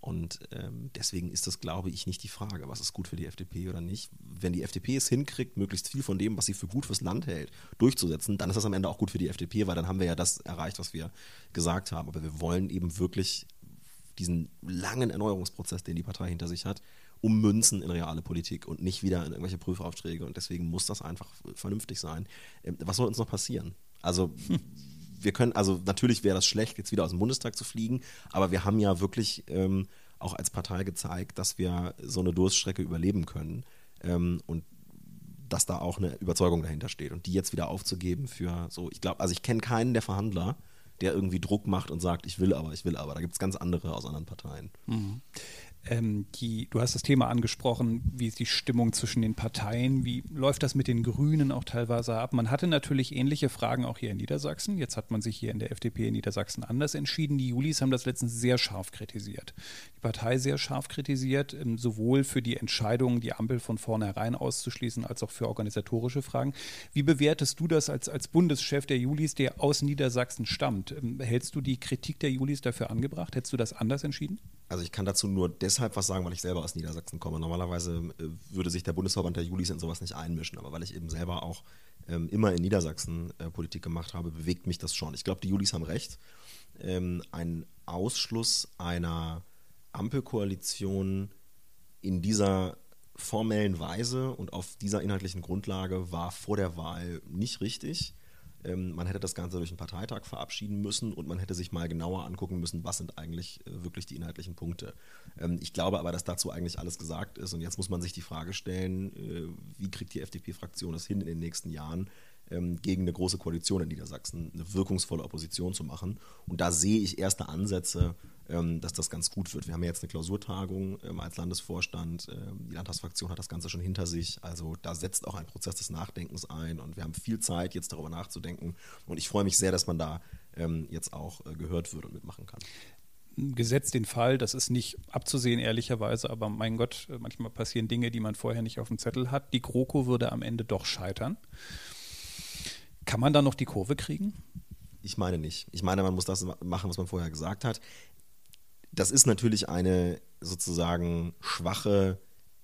Und ähm, deswegen ist das, glaube ich, nicht die Frage, was ist gut für die FDP oder nicht. Wenn die FDP es hinkriegt, möglichst viel von dem, was sie für gut fürs Land hält, durchzusetzen, dann ist das am Ende auch gut für die FDP, weil dann haben wir ja das erreicht, was wir gesagt haben. Aber wir wollen eben wirklich diesen langen Erneuerungsprozess, den die Partei hinter sich hat, ummünzen in reale Politik und nicht wieder in irgendwelche Prüfaufträge. Und deswegen muss das einfach vernünftig sein. Ähm, was soll uns noch passieren? Also hm wir können, also natürlich wäre das schlecht, jetzt wieder aus dem Bundestag zu fliegen, aber wir haben ja wirklich ähm, auch als Partei gezeigt, dass wir so eine Durststrecke überleben können ähm, und dass da auch eine Überzeugung dahinter steht. Und die jetzt wieder aufzugeben für so, ich glaube, also ich kenne keinen der Verhandler, der irgendwie Druck macht und sagt, ich will aber, ich will aber. Da gibt es ganz andere aus anderen Parteien. Mhm. Ähm, die, du hast das Thema angesprochen, wie ist die Stimmung zwischen den Parteien, wie läuft das mit den Grünen auch teilweise ab? Man hatte natürlich ähnliche Fragen auch hier in Niedersachsen. Jetzt hat man sich hier in der FDP in Niedersachsen anders entschieden. Die Julis haben das letztens sehr scharf kritisiert. Die Partei sehr scharf kritisiert, ähm, sowohl für die Entscheidung, die Ampel von vornherein auszuschließen, als auch für organisatorische Fragen. Wie bewertest du das als, als Bundeschef der Julis, der aus Niedersachsen stammt? Ähm, hältst du die Kritik der Julis dafür angebracht? Hättest du das anders entschieden? Also ich kann dazu nur deshalb was sagen, weil ich selber aus Niedersachsen komme. Normalerweise äh, würde sich der Bundesverband der Julis in sowas nicht einmischen, aber weil ich eben selber auch ähm, immer in Niedersachsen äh, Politik gemacht habe, bewegt mich das schon. Ich glaube, die Julis haben recht. Ähm, ein Ausschluss einer Ampelkoalition in dieser formellen Weise und auf dieser inhaltlichen Grundlage war vor der Wahl nicht richtig. Ähm, man hätte das Ganze durch einen Parteitag verabschieden müssen und man hätte sich mal genauer angucken müssen, was sind eigentlich äh, wirklich die inhaltlichen Punkte. Ähm, ich glaube aber, dass dazu eigentlich alles gesagt ist und jetzt muss man sich die Frage stellen, äh, wie kriegt die FDP-Fraktion das hin in den nächsten Jahren, ähm, gegen eine große Koalition in Niedersachsen eine wirkungsvolle Opposition zu machen. Und da sehe ich erste Ansätze, dass das ganz gut wird. Wir haben ja jetzt eine Klausurtagung ähm, als Landesvorstand. Ähm, die Landtagsfraktion hat das Ganze schon hinter sich. Also da setzt auch ein Prozess des Nachdenkens ein und wir haben viel Zeit, jetzt darüber nachzudenken. Und ich freue mich sehr, dass man da ähm, jetzt auch äh, gehört wird und mitmachen kann gesetzt den Fall, das ist nicht abzusehen, ehrlicherweise, aber mein Gott, äh, manchmal passieren Dinge, die man vorher nicht auf dem Zettel hat. Die GroKo würde am Ende doch scheitern. Kann man da noch die Kurve kriegen? Ich meine nicht. Ich meine, man muss das machen, was man vorher gesagt hat. Das ist natürlich eine sozusagen schwache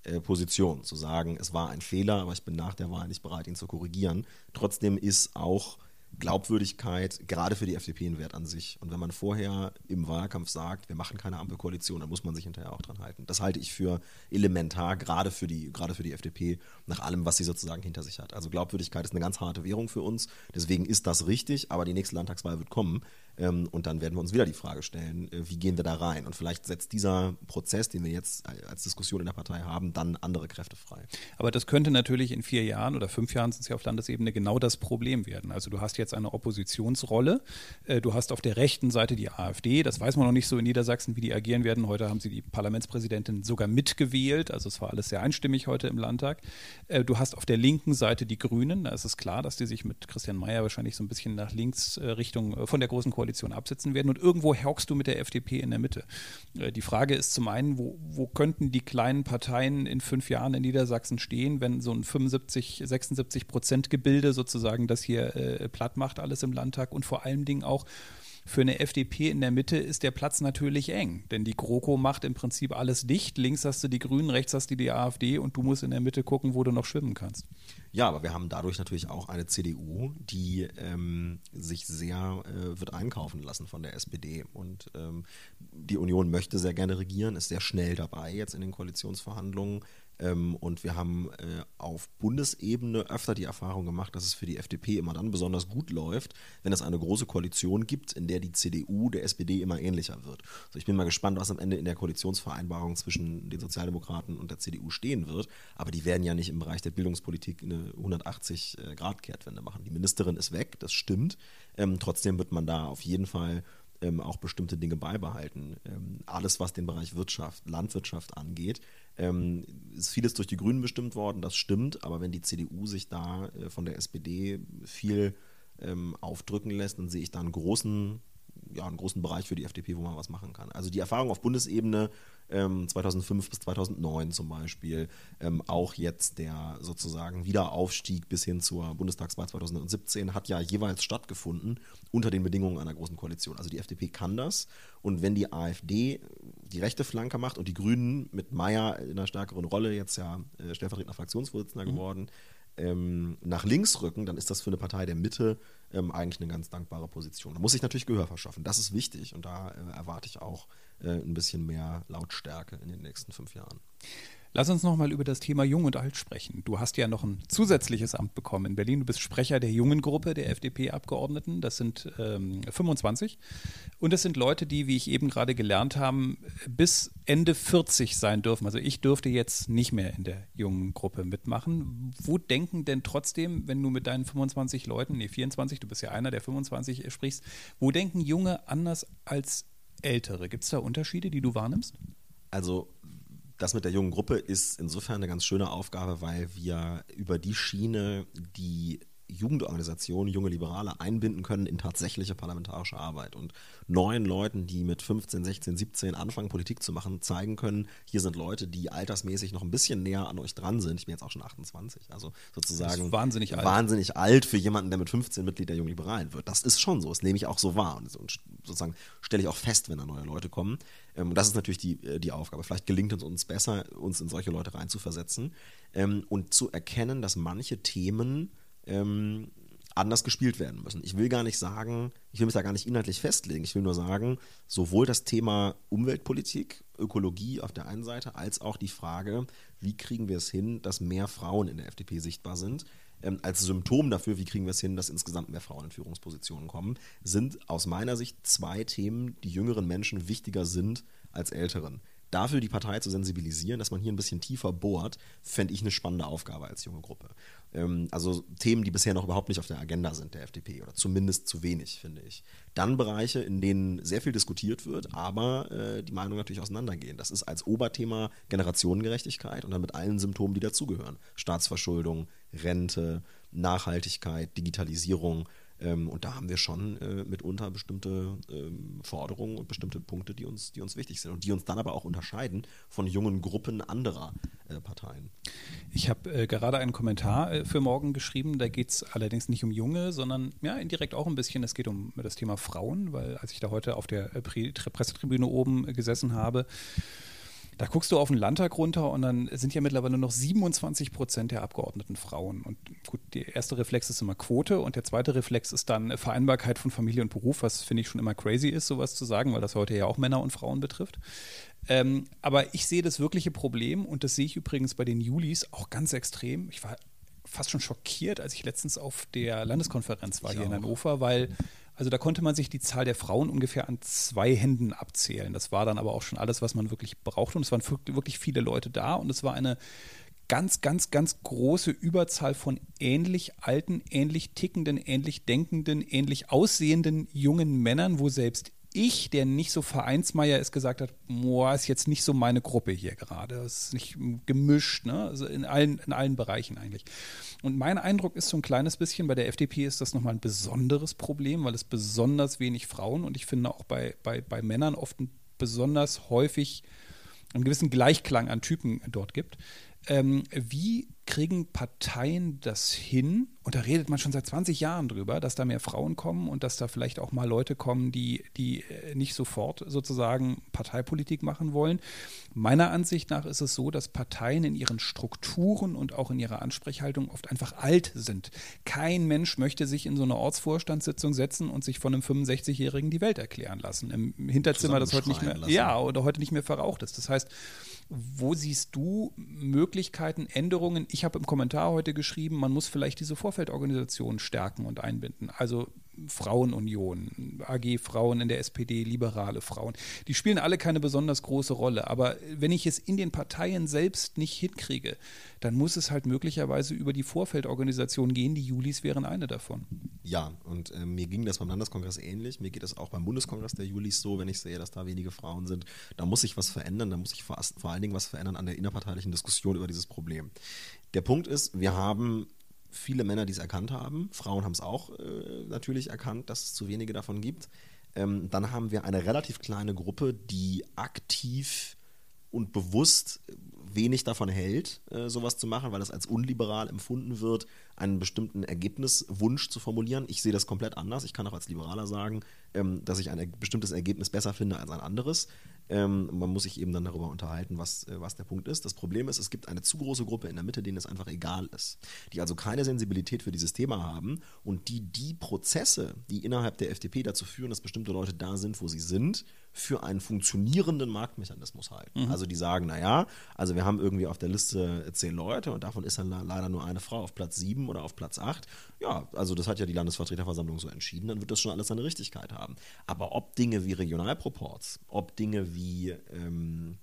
äh, Position, zu sagen, es war ein Fehler, aber ich bin nach der Wahl nicht bereit, ihn zu korrigieren. Trotzdem ist auch Glaubwürdigkeit gerade für die FDP ein Wert an sich. Und wenn man vorher im Wahlkampf sagt, wir machen keine Ampelkoalition, dann muss man sich hinterher auch dran halten. Das halte ich für elementar, gerade für die, gerade für die FDP, nach allem, was sie sozusagen hinter sich hat. Also Glaubwürdigkeit ist eine ganz harte Währung für uns. Deswegen ist das richtig, aber die nächste Landtagswahl wird kommen. Ähm, und dann werden wir uns wieder die Frage stellen, äh, wie gehen wir da rein? Und vielleicht setzt dieser Prozess, den wir jetzt als Diskussion in der Partei haben, dann andere Kräfte frei. Aber das könnte natürlich in vier Jahren oder fünf Jahren sind es ja auf Landesebene genau das Problem werden. Also du hast jetzt eine Oppositionsrolle, äh, du hast auf der rechten Seite die AfD, das weiß man noch nicht so in Niedersachsen, wie die agieren werden. Heute haben sie die Parlamentspräsidentin sogar mitgewählt, also es war alles sehr einstimmig heute im Landtag. Äh, du hast auf der linken Seite die Grünen, da ist es klar, dass die sich mit Christian Mayer wahrscheinlich so ein bisschen nach links Richtung von der Großen Koalition Koalition absetzen werden. Und irgendwo hockst du mit der FDP in der Mitte. Äh, die Frage ist zum einen, wo, wo könnten die kleinen Parteien in fünf Jahren in Niedersachsen stehen, wenn so ein 75, 76 Prozent Gebilde sozusagen das hier äh, platt macht, alles im Landtag und vor allen Dingen auch, für eine FDP in der Mitte ist der Platz natürlich eng, denn die GroKo macht im Prinzip alles dicht. Links hast du die Grünen, rechts hast du die AfD und du musst in der Mitte gucken, wo du noch schwimmen kannst. Ja, aber wir haben dadurch natürlich auch eine CDU, die ähm, sich sehr äh, wird einkaufen lassen von der SPD. Und ähm, die Union möchte sehr gerne regieren, ist sehr schnell dabei jetzt in den Koalitionsverhandlungen. Ähm, und wir haben äh, auf Bundesebene öfter die Erfahrung gemacht, dass es für die FDP immer dann besonders gut läuft, wenn es eine große Koalition gibt, in der die CDU der SPD immer ähnlicher wird. Also ich bin mal gespannt, was am Ende in der Koalitionsvereinbarung zwischen den Sozialdemokraten und der CDU stehen wird. Aber die werden ja nicht im Bereich der Bildungspolitik eine 180-Grad-Kehrtwende machen. Die Ministerin ist weg, das stimmt. Ähm, trotzdem wird man da auf jeden Fall ähm, auch bestimmte Dinge beibehalten. Ähm, alles, was den Bereich Wirtschaft, Landwirtschaft angeht, ähm, ist vieles durch die Grünen bestimmt worden, das stimmt, aber wenn die CDU sich da äh, von der SPD viel ähm, aufdrücken lässt, dann sehe ich da einen großen, ja, einen großen Bereich für die FDP, wo man was machen kann. Also die Erfahrung auf Bundesebene 2005 ähm, bis 2009 zum Beispiel, ähm, auch jetzt der sozusagen Wiederaufstieg bis hin zur Bundestagswahl 2017 hat ja jeweils stattgefunden unter den Bedingungen einer großen Koalition. Also die FDP kann das und wenn die AfD die rechte Flanke macht und die Grünen mit Mayer in einer stärkeren Rolle jetzt ja äh, stellvertretender Fraktionsvorsitzender mhm. geworden, ähm, nach links rücken, dann ist das für eine Partei der Mitte ähm, eigentlich eine ganz dankbare Position. Da muss ich natürlich Gehör verschaffen. Das ist wichtig und da äh, erwarte ich auch äh, ein bisschen mehr Lautstärke in den nächsten fünf Jahren. Lass uns nochmal über das Thema Jung und Alt sprechen. Du hast ja noch ein zusätzliches Amt bekommen in Berlin. Du bist Sprecher der jungen Gruppe der FDP-Abgeordneten. Das sind ähm, 25. Und das sind Leute, die, wie ich eben gerade gelernt habe, bis Ende 40 sein dürfen. Also ich dürfte jetzt nicht mehr in der jungen Gruppe mitmachen. Wo denken denn trotzdem, wenn du mit deinen 25 Leuten, nee 24, du bist ja einer der 25 sprichst, wo denken Junge anders als Ältere? Gibt es da Unterschiede, die du wahrnimmst? Also das mit der jungen Gruppe ist insofern eine ganz schöne Aufgabe, weil wir über die Schiene, die Jugendorganisationen, junge Liberale einbinden können in tatsächliche parlamentarische Arbeit. Und neuen Leuten, die mit 15, 16, 17 anfangen, Politik zu machen, zeigen können, hier sind Leute, die altersmäßig noch ein bisschen näher an euch dran sind. Ich bin jetzt auch schon 28, also sozusagen wahnsinnig alt. wahnsinnig alt für jemanden, der mit 15 Mitglied der Jungen Liberalen wird. Das ist schon so, das nehme ich auch so wahr. Und sozusagen stelle ich auch fest, wenn da neue Leute kommen. Ähm, das ist natürlich die, äh, die Aufgabe. Vielleicht gelingt es uns besser, uns in solche Leute reinzuversetzen ähm, und zu erkennen, dass manche Themen ähm, anders gespielt werden müssen. Ich will gar nicht sagen, ich will mich da gar nicht inhaltlich festlegen. Ich will nur sagen, sowohl das Thema Umweltpolitik, Ökologie auf der einen Seite, als auch die Frage, wie kriegen wir es hin, dass mehr Frauen in der FDP sichtbar sind, ähm, als Symptom dafür, wie kriegen wir es hin, dass insgesamt mehr Frauen in Führungspositionen kommen, sind aus meiner Sicht zwei Themen, die jüngeren Menschen wichtiger sind als älteren dafür die Partei zu sensibilisieren, dass man hier ein bisschen tiefer bohrt, fände ich eine spannende Aufgabe als junge Gruppe. Ähm, also Themen, die bisher noch überhaupt nicht auf der Agenda sind der FDP oder zumindest zu wenig, finde ich. Dann Bereiche, in denen sehr viel diskutiert wird, aber äh, die Meinungen natürlich auseinandergehen. Das ist als Oberthema Generationengerechtigkeit und dann mit allen Symptomen, die dazugehören. Staatsverschuldung, Rente, Nachhaltigkeit, Digitalisierung, ähm, und da haben wir schon äh, mitunter bestimmte ähm, Forderungen und bestimmte Punkte, die uns, die uns wichtig sind und die uns dann aber auch unterscheiden von jungen Gruppen anderer äh, Parteien. Ich habe äh, gerade einen Kommentar äh, für morgen geschrieben, da geht es allerdings nicht um Junge, sondern ja, indirekt auch ein bisschen, es geht um das Thema Frauen, weil als ich da heute auf der äh, Pressetribüne oben gesessen habe, da guckst du auf den Landtag runter und dann sind ja mittlerweile noch 27 Prozent der Abgeordneten Frauen. Und gut, der erste Reflex ist immer Quote und der zweite Reflex ist dann Vereinbarkeit von Familie und Beruf, was finde ich schon immer crazy ist, sowas zu sagen, weil das heute ja auch Männer und Frauen betrifft. Ähm, aber ich sehe das wirkliche Problem und das sehe ich übrigens bei den Julis auch ganz extrem. Ich war fast schon schockiert, als ich letztens auf der Landeskonferenz war ich hier auch. in Hannover, weil also da konnte man sich die Zahl der Frauen ungefähr an zwei Händen abzählen. Das war dann aber auch schon alles, was man wirklich brauchte. Und es waren wirklich viele Leute da und es war eine ganz, ganz, ganz große Überzahl von ähnlich alten, ähnlich tickenden, ähnlich denkenden, ähnlich aussehenden jungen Männern, wo selbst ich, der nicht so Vereinsmeier ist, gesagt hat, boah, ist jetzt nicht so meine Gruppe hier gerade. Es ist nicht gemischt, ne? Also in allen, in allen Bereichen eigentlich. Und mein Eindruck ist so ein kleines bisschen, bei der FDP ist das nochmal ein besonderes Problem, weil es besonders wenig Frauen und ich finde auch bei, bei, bei Männern oft besonders häufig einen gewissen Gleichklang an Typen dort gibt. Ähm, wie kriegen Parteien das hin? Und da redet man schon seit 20 Jahren drüber, dass da mehr Frauen kommen und dass da vielleicht auch mal Leute kommen, die, die äh, nicht sofort sozusagen Parteipolitik machen wollen. Meiner Ansicht nach ist es so, dass Parteien in ihren Strukturen und auch in ihrer Ansprechhaltung oft einfach alt sind. Kein Mensch möchte sich in so eine Ortsvorstandssitzung setzen und sich von einem 65-Jährigen die Welt erklären lassen. Im Hinterzimmer, das heute nicht mehr, lassen. ja, oder heute nicht mehr verraucht ist. Das heißt, wo siehst du Möglichkeiten, Änderungen? Ich habe im Kommentar heute geschrieben, man muss vielleicht diese Vorfeldorganisationen stärken und einbinden. Also Frauenunion, AG Frauen in der SPD, liberale Frauen. Die spielen alle keine besonders große Rolle. Aber wenn ich es in den Parteien selbst nicht hinkriege, dann muss es halt möglicherweise über die Vorfeldorganisation gehen. Die Julis wären eine davon. Ja, und äh, mir ging das beim Landeskongress ähnlich. Mir geht es auch beim Bundeskongress der Julis so, wenn ich sehe, dass da wenige Frauen sind. Da muss sich was verändern. Da muss sich vor, vor allen Dingen was verändern an der innerparteilichen Diskussion über dieses Problem. Der Punkt ist, wir haben viele Männer, die es erkannt haben. Frauen haben es auch äh, natürlich erkannt, dass es zu wenige davon gibt. Ähm, dann haben wir eine relativ kleine Gruppe, die aktiv und bewusst wenig davon hält, äh, sowas zu machen, weil das als unliberal empfunden wird, einen bestimmten Ergebniswunsch zu formulieren. Ich sehe das komplett anders. Ich kann auch als Liberaler sagen, ähm, dass ich ein bestimmtes Ergebnis besser finde als ein anderes. Ähm, man muss sich eben dann darüber unterhalten, was, äh, was der Punkt ist. Das Problem ist, es gibt eine zu große Gruppe in der Mitte, denen es einfach egal ist, die also keine Sensibilität für dieses Thema haben und die die Prozesse, die innerhalb der FDP dazu führen, dass bestimmte Leute da sind, wo sie sind, für einen funktionierenden Marktmechanismus halten. Mhm. Also die sagen, naja, also wir haben irgendwie auf der Liste zehn Leute und davon ist dann leider nur eine Frau auf Platz sieben oder auf Platz acht. Ja, also das hat ja die Landesvertreterversammlung so entschieden, dann wird das schon alles seine Richtigkeit haben. Aber ob Dinge wie Regionalproports, ob Dinge wie ähm,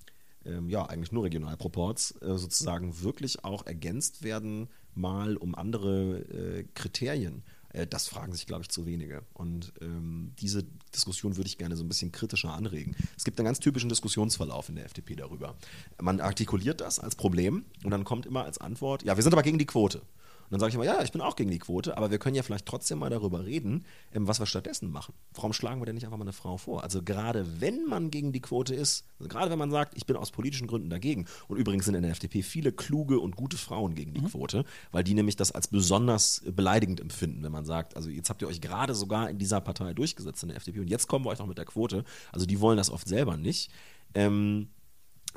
ähm, ja, eigentlich nur Regionalproports äh, sozusagen wirklich auch ergänzt werden, mal um andere äh, Kriterien das fragen sich, glaube ich, zu wenige. Und ähm, diese Diskussion würde ich gerne so ein bisschen kritischer anregen. Es gibt einen ganz typischen Diskussionsverlauf in der FDP darüber. Man artikuliert das als Problem und dann kommt immer als Antwort, ja, wir sind aber gegen die Quote. Und dann sage ich immer, ja, ich bin auch gegen die Quote, aber wir können ja vielleicht trotzdem mal darüber reden, ähm, was wir stattdessen machen. Warum schlagen wir denn nicht einfach mal eine Frau vor? Also gerade wenn man gegen die Quote ist, also gerade wenn man sagt, ich bin aus politischen Gründen dagegen, und übrigens sind in der FDP viele kluge und gute Frauen gegen die mhm. Quote, weil die nämlich das als besonders beleidigend empfinden, wenn man sagt, also jetzt habt ihr euch gerade sogar in dieser Partei durchgesetzt in der FDP und jetzt kommen wir euch noch mit der Quote. Also die wollen das oft selber nicht. Ähm,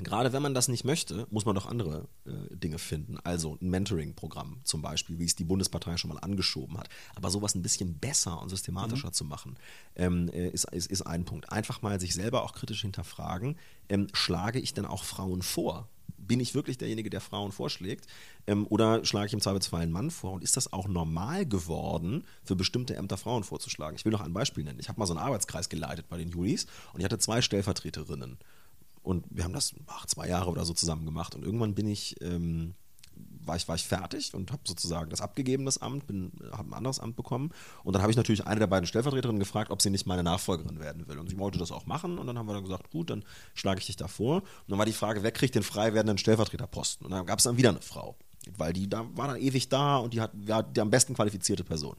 Gerade wenn man das nicht möchte, muss man doch andere äh, Dinge finden. Also ein Mentoring-Programm zum Beispiel, wie es die Bundespartei schon mal angeschoben hat. Aber sowas ein bisschen besser und systematischer mhm. zu machen, ähm, äh, ist, ist, ist ein Punkt. Einfach mal sich selber auch kritisch hinterfragen, ähm, schlage ich denn auch Frauen vor? Bin ich wirklich derjenige, der Frauen vorschlägt? Ähm, oder schlage ich im Zweifelsfall einen Mann vor? Und ist das auch normal geworden, für bestimmte Ämter Frauen vorzuschlagen? Ich will noch ein Beispiel nennen. Ich habe mal so einen Arbeitskreis geleitet bei den Julis und ich hatte zwei Stellvertreterinnen. Und wir haben das ach, zwei Jahre oder so zusammen gemacht. Und irgendwann bin ich, ähm, war ich, war ich fertig und habe sozusagen das abgegeben, das Amt, habe ein anderes Amt bekommen. Und dann habe ich natürlich eine der beiden Stellvertreterinnen gefragt, ob sie nicht meine Nachfolgerin werden will. Und sie wollte das auch machen. Und dann haben wir dann gesagt, gut, dann schlage ich dich da vor. Und dann war die Frage, wer kriegt den frei werdenden Stellvertreterposten? Und dann gab es dann wieder eine Frau. Weil die da war dann ewig da und die hat war die am besten qualifizierte Person.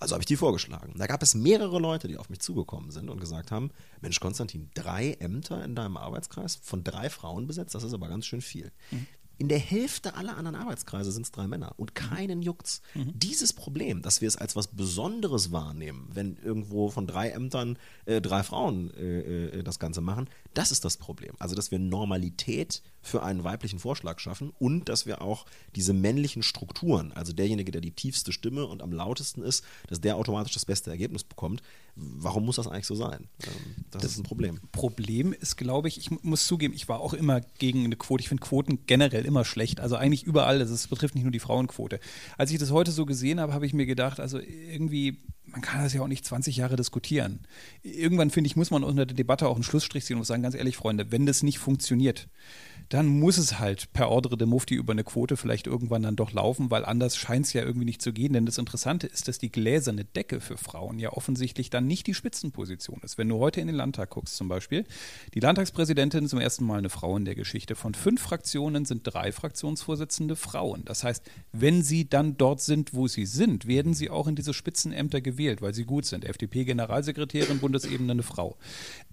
Also habe ich die vorgeschlagen. Da gab es mehrere Leute, die auf mich zugekommen sind und gesagt haben: Mensch, Konstantin, drei Ämter in deinem Arbeitskreis von drei Frauen besetzt, das ist aber ganz schön viel. Mhm. In der Hälfte aller anderen Arbeitskreise sind es drei Männer und keinen juckt's. Mhm. Dieses Problem, dass wir es als was Besonderes wahrnehmen, wenn irgendwo von drei Ämtern äh, drei Frauen äh, äh, das Ganze machen, das ist das Problem. Also, dass wir Normalität für einen weiblichen Vorschlag schaffen und dass wir auch diese männlichen Strukturen, also derjenige, der die tiefste Stimme und am lautesten ist, dass der automatisch das beste Ergebnis bekommt. Warum muss das eigentlich so sein? Ähm, das, das ist ein Problem. Problem ist, glaube ich, ich muss zugeben, ich war auch immer gegen eine Quote. Ich finde Quoten generell immer schlecht. Also eigentlich überall. Das betrifft nicht nur die Frauenquote. Als ich das heute so gesehen habe, habe ich mir gedacht, also irgendwie man kann das ja auch nicht 20 Jahre diskutieren. Irgendwann, finde ich, muss man unter der Debatte auch einen Schlussstrich ziehen und sagen, ganz ehrlich, Freunde, wenn das nicht funktioniert, dann muss es halt per Ordre de Mufti über eine Quote vielleicht irgendwann dann doch laufen, weil anders scheint es ja irgendwie nicht zu gehen. Denn das Interessante ist, dass die gläserne Decke für Frauen ja offensichtlich dann nicht die Spitzenposition ist. Wenn du heute in den Landtag guckst zum Beispiel, die Landtagspräsidentin zum ersten Mal eine Frau in der Geschichte. Von fünf Fraktionen sind drei Fraktionsvorsitzende Frauen. Das heißt, wenn sie dann dort sind, wo sie sind, werden sie auch in diese Spitzenämter gewählt, weil sie gut sind. FDP-Generalsekretärin, Bundesebene eine Frau.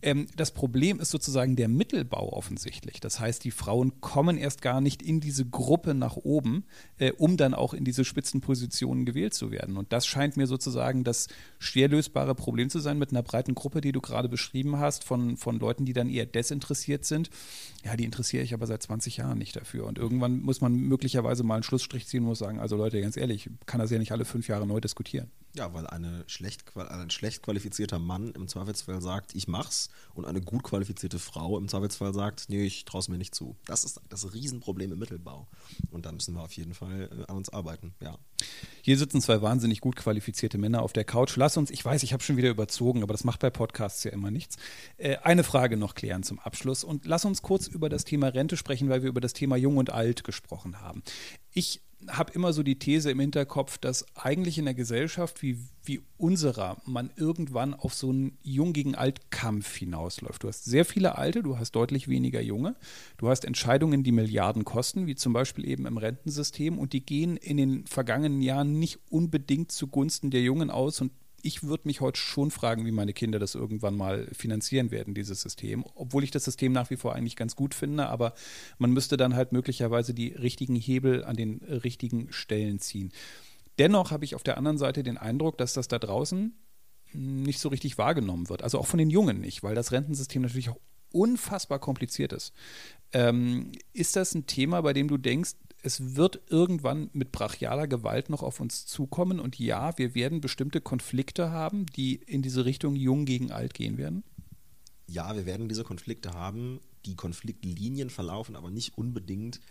Ähm, das Problem ist sozusagen der Mittelbau offensichtlich. Das heißt, die Frauen Frauen kommen erst gar nicht in diese Gruppe nach oben, äh, um dann auch in diese Spitzenpositionen gewählt zu werden. Und das scheint mir sozusagen das schwer lösbare Problem zu sein mit einer breiten Gruppe, die du gerade beschrieben hast, von, von Leuten, die dann eher desinteressiert sind. Ja, die interessiere ich aber seit 20 Jahren nicht dafür. Und irgendwann muss man möglicherweise mal einen Schlussstrich ziehen und muss sagen, also Leute, ganz ehrlich, kann das ja nicht alle fünf Jahre neu diskutieren. Ja, weil eine schlecht, ein schlecht qualifizierter Mann im Zweifelsfall sagt, ich mach's, und eine gut qualifizierte Frau im Zweifelsfall sagt, nee, ich traue es mir nicht zu. Das ist das Riesenproblem im Mittelbau. Und da müssen wir auf jeden Fall äh, an uns arbeiten, ja. Hier sitzen zwei wahnsinnig gut qualifizierte Männer auf der Couch. Lass uns, ich weiß, ich habe schon wieder überzogen, aber das macht bei Podcasts ja immer nichts. Äh, eine Frage noch klären zum Abschluss und lass uns kurz über das Thema Rente sprechen, weil wir über das Thema Jung und Alt gesprochen haben. Ich habe immer so die These im Hinterkopf, dass eigentlich in der Gesellschaft wie, wie unserer man irgendwann auf so einen Jung gegen Alt-Kampf hinausläuft. Du hast sehr viele Alte, du hast deutlich weniger Junge, du hast Entscheidungen, die Milliarden kosten, wie zum Beispiel eben im Rentensystem, und die gehen in den vergangenen Jahren nicht unbedingt zugunsten der Jungen aus und ich würde mich heute schon fragen, wie meine Kinder das irgendwann mal finanzieren werden, dieses System. Obwohl ich das System nach wie vor eigentlich ganz gut finde, aber man müsste dann halt möglicherweise die richtigen Hebel an den richtigen Stellen ziehen. Dennoch habe ich auf der anderen Seite den Eindruck, dass das da draußen nicht so richtig wahrgenommen wird. Also auch von den Jungen nicht, weil das Rentensystem natürlich auch unfassbar kompliziert ist. Ähm, ist das ein Thema, bei dem du denkst, es wird irgendwann mit brachialer Gewalt noch auf uns zukommen und ja, wir werden bestimmte Konflikte haben, die in diese Richtung jung gegen alt gehen werden? Ja, wir werden diese Konflikte haben. Die Konfliktlinien verlaufen aber nicht unbedingt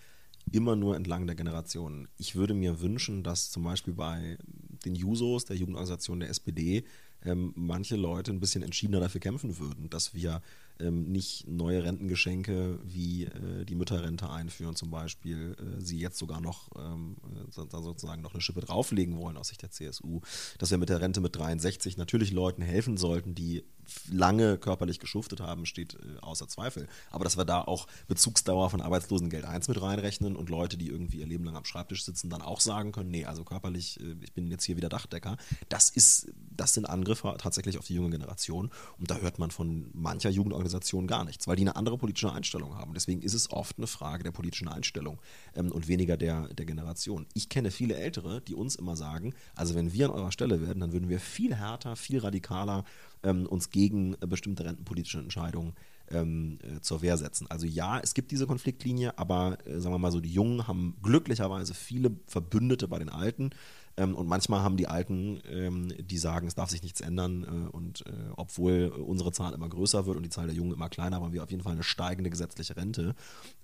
immer nur entlang der Generationen. Ich würde mir wünschen, dass zum Beispiel bei den Jusos, der Jugendorganisation der SPD, ähm, manche Leute ein bisschen entschiedener dafür kämpfen würden, dass wir ähm, nicht neue Rentengeschenke wie äh, die Mütterrente einführen zum Beispiel, äh, sie jetzt sogar noch ähm, sozusagen noch eine Schippe drauflegen wollen aus Sicht der CSU, dass wir mit der Rente mit 63 natürlich Leuten helfen sollten, die lange körperlich geschuftet haben, steht äh, außer Zweifel. Aber dass wir da auch Bezugsdauer von Arbeitslosengeld 1 mit reinrechnen und Leute, die irgendwie ihr Leben lang am Schreibtisch sitzen, dann auch sagen können, nee, also körperlich, äh, ich bin jetzt hier wieder Dachdecker, das ist, das sind Angriffe tatsächlich auf die junge Generation und da hört man von mancher Jugendorganisation Organisationen gar nichts, weil die eine andere politische Einstellung haben. Deswegen ist es oft eine Frage der politischen Einstellung ähm, und weniger der, der Generation. Ich kenne viele Ältere, die uns immer sagen, also wenn wir an eurer Stelle werden, dann würden wir viel härter, viel radikaler ähm, uns gegen bestimmte rentenpolitische Entscheidungen ähm, äh, zur Wehr setzen. Also ja, es gibt diese Konfliktlinie, aber äh, sagen wir mal so, die Jungen haben glücklicherweise viele Verbündete bei den Alten. Ähm, und manchmal haben die Alten, ähm, die sagen, es darf sich nichts ändern. Äh, und äh, obwohl unsere Zahl immer größer wird und die Zahl der Jungen immer kleiner, haben wir auf jeden Fall eine steigende gesetzliche Rente,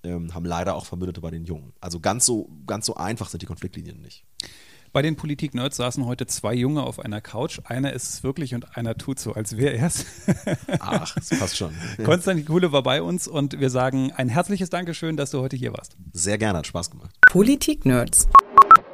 ähm, haben leider auch Verbündete bei den Jungen. Also ganz so, ganz so einfach sind die Konfliktlinien nicht. Bei den Politik-Nerds saßen heute zwei Junge auf einer Couch. Einer ist es wirklich und einer tut so, als wäre er es. Ach, das passt schon. Konstantin Kuhle war bei uns und wir sagen ein herzliches Dankeschön, dass du heute hier warst. Sehr gerne, hat Spaß gemacht. Politik-Nerds.